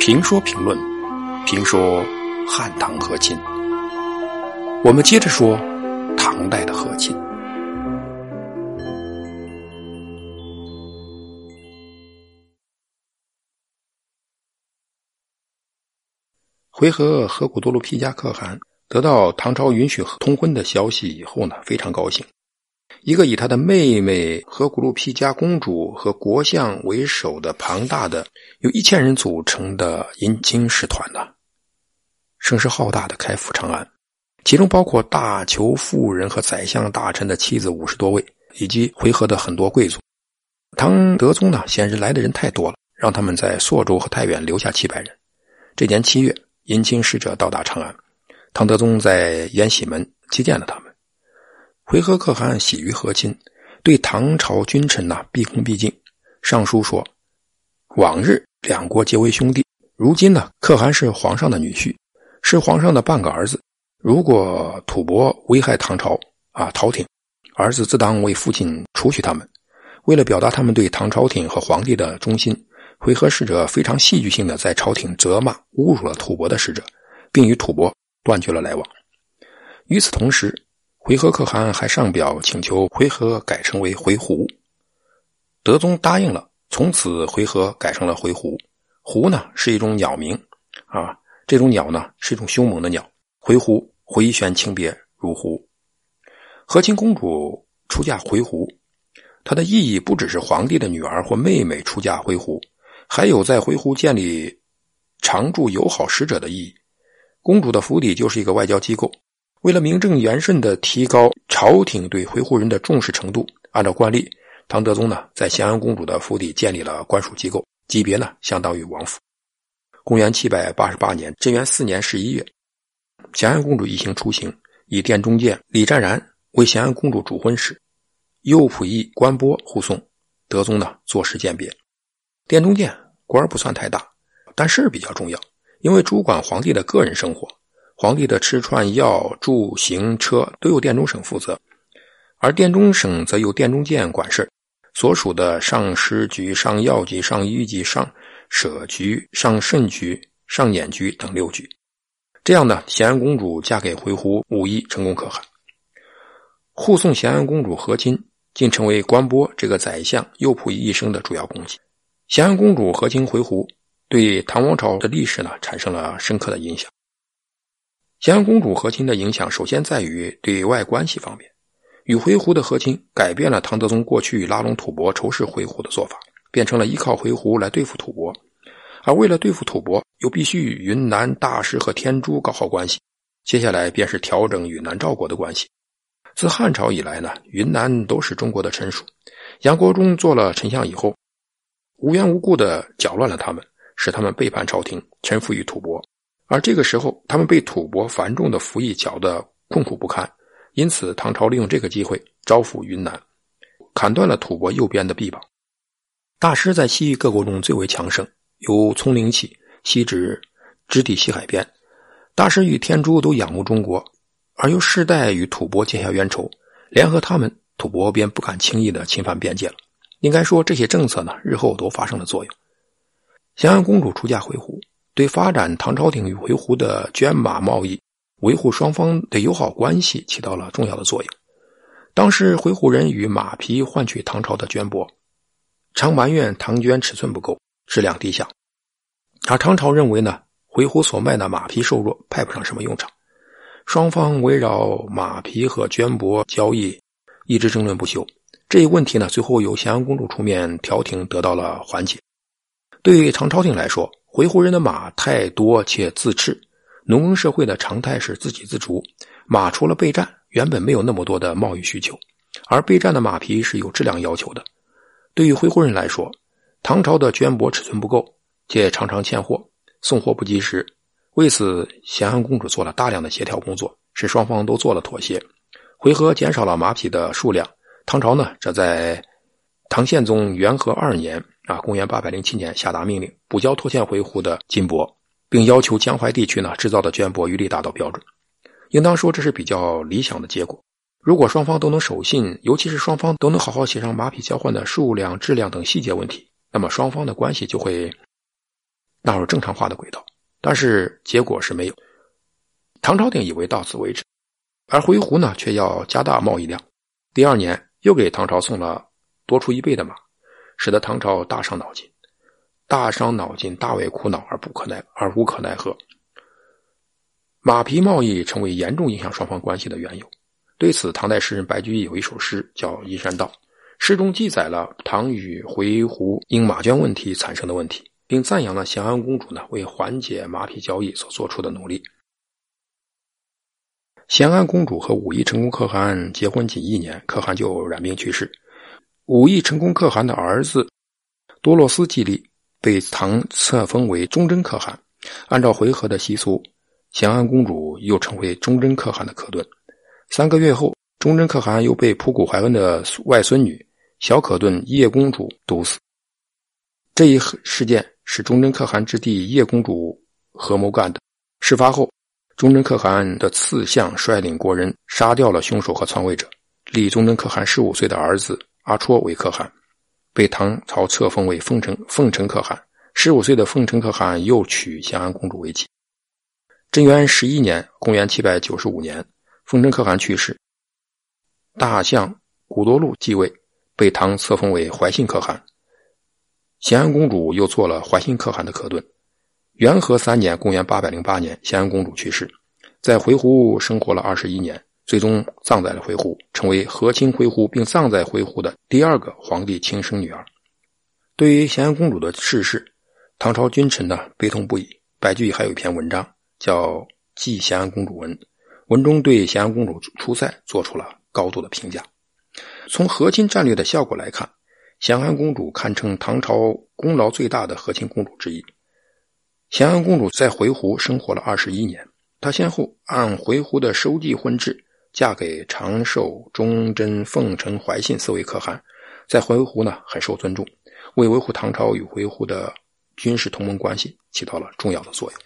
评说评论，评说汉唐和亲。我们接着说唐代的和亲。回纥河古多禄批加可汗得到唐朝允许通婚的消息以后呢，非常高兴。一个以他的妹妹和古鲁皮加公主和国相为首的庞大的由一千人组成的迎亲使团呢，声势浩大的开赴长安，其中包括大酋妇人和宰相大臣的妻子五十多位，以及回纥的很多贵族。唐德宗呢，显然来的人太多了，让他们在朔州和太原留下七百人。这年七月，迎亲使者到达长安，唐德宗在延禧门接见了他们。回纥可汗喜于和亲，对唐朝君臣呐毕恭毕敬。上书说：“往日两国结为兄弟，如今呢，可汗是皇上的女婿，是皇上的半个儿子。如果吐蕃危害唐朝啊，朝廷，儿子自当为父亲除去他们。为了表达他们对唐朝廷和皇帝的忠心，回纥使者非常戏剧性的在朝廷责骂、侮辱了吐蕃的使者，并与吐蕃断绝了来往。与此同时。”回纥可汗还上表请求回纥改称为回鹘，德宗答应了，从此回纥改成了回鹘。鹘呢是一种鸟名，啊，这种鸟呢是一种凶猛的鸟。回鹘回旋轻别如鹘。和亲公主出嫁回鹘，它的意义不只是皇帝的女儿或妹妹出嫁回鹘，还有在回鹘建立常驻友好使者的意义。公主的府邸就是一个外交机构。为了名正言顺的提高朝廷对回鹘人的重视程度，按照惯例，唐德宗呢在咸安公主的府邸建立了官署机构，级别呢相当于王府。公元七百八十八年贞元四年十一月，咸安公主一行出行，以殿中监李湛然为咸安公主主婚使，右仆役关波护送。德宗呢作诗鉴别。殿中监官不算太大，但事儿比较重要，因为主管皇帝的个人生活。皇帝的吃穿药住行车都由殿中省负责，而殿中省则由殿中监管事所属的上食局、上药局、上医局、上舍局、上肾局、上眼局等六局。这样呢，咸安公主嫁给回鹘，武艺成功可汗。护送咸安公主和亲，竟成为关波这个宰相右仆一生的主要功绩。咸安公主和亲回鹘，对唐王朝的历史呢产生了深刻的影响。咸阳公主和亲的影响，首先在于对外关系方面。与回鹘的和亲，改变了唐德宗过去拉拢吐蕃、仇视回鹘的做法，变成了依靠回鹘来对付吐蕃。而为了对付吐蕃，又必须与云南大师和天竺搞好关系。接下来便是调整与南诏国的关系。自汉朝以来呢，云南都是中国的臣属。杨国忠做了丞相以后，无缘无故的搅乱了他们，使他们背叛朝廷，臣服于吐蕃。而这个时候，他们被吐蕃繁重的服役搅得困苦不堪，因此唐朝利用这个机会招抚云南，砍断了吐蕃右边的臂膀。大师在西域各国中最为强盛，由葱岭起，西至直抵西海边。大师与天珠都仰慕中国，而又世代与吐蕃结下冤仇，联合他们，吐蕃便不敢轻易的侵犯边界了。应该说，这些政策呢，日后都发生了作用。咸安公主出嫁回鹘。对发展唐朝廷与回鹘的绢马贸易、维护双方的友好关系起到了重要的作用。当时回鹘人与马匹换取唐朝的绢帛，常埋怨唐绢尺寸不够，质量低下。而唐朝认为呢，回鹘所卖的马匹瘦弱，派不上什么用场。双方围绕马匹和绢帛交易，一直争论不休。这一问题呢，最后由咸阳公主出面调停，得到了缓解。对唐朝廷来说，回鹘人的马太多且自恃，农耕社会的常态是自给自足，马除了备战，原本没有那么多的贸易需求，而备战的马匹是有质量要求的。对于回鹘人来说，唐朝的绢帛尺寸不够，且常常欠货，送货不及时。为此，咸安公主做了大量的协调工作，使双方都做了妥协。回纥减少了马匹的数量，唐朝呢，则在唐宪宗元和二年。啊，公元八百零七年下达命令，补交拖欠回鹘的金帛，并要求江淮地区呢制造的绢帛一律达到标准。应当说这是比较理想的结果。如果双方都能守信，尤其是双方都能好好协商马匹交换的数量、质量等细节问题，那么双方的关系就会纳入正常化的轨道，但是结果是没有。唐朝定以为到此为止，而回鹘呢却要加大贸易量。第二年又给唐朝送了多出一倍的马，使得唐朝大伤脑筋，大伤脑筋，大为苦恼而不可奈而无可奈何。马匹贸易成为严重影响双方关系的缘由。对此，唐代诗人白居易有一首诗叫《阴山道》，诗中记载了唐与回鹘因马圈问题产生的问题，并赞扬了咸安公主呢为缓解马匹交易所做出的努力。咸安公主和武义成功可汗结婚仅一年，可汗就染病去世。武义成功可汗的儿子多洛斯继立，被唐册封为忠贞可汗。按照回纥的习俗。咸安公主又成为忠贞可汗的可顿。三个月后，忠贞可汗又被仆古怀恩的外孙女小可顿叶公主毒死。这一事件是忠贞可汗之弟叶公主合谋干的。事发后，忠贞可汗的次相率领国人杀掉了凶手和篡位者，立忠贞可汗十五岁的儿子阿绰为可汗，被唐朝册封为凤城凤城可汗。十五岁的凤城可汗又娶咸安公主为妻。贞元十一年（公元795年），凤城可汗去世，大相古多禄继位，被唐册封为怀信可汗。咸安公主又做了怀信可汗的可顿。元和三年（公元808年），咸安公主去世，在回鹘生活了二十一年，最终葬在了回鹘，成为和亲回鹘并葬在回鹘的第二个皇帝亲生女儿。对于咸安公主的逝世，唐朝君臣呢悲痛不已。白居易还有一篇文章。叫《记咸安公主文》，文中对咸安公主出塞做出了高度的评价。从和亲战略的效果来看，咸安公主堪称唐朝功劳最大的和亲公主之一。咸安公主在回鹘生活了二十一年，她先后按回鹘的收继婚制，嫁给长寿、忠贞、奉承、怀信四位可汗，在回鹘呢很受尊重，为维护唐朝与回鹘的军事同盟关系起到了重要的作用。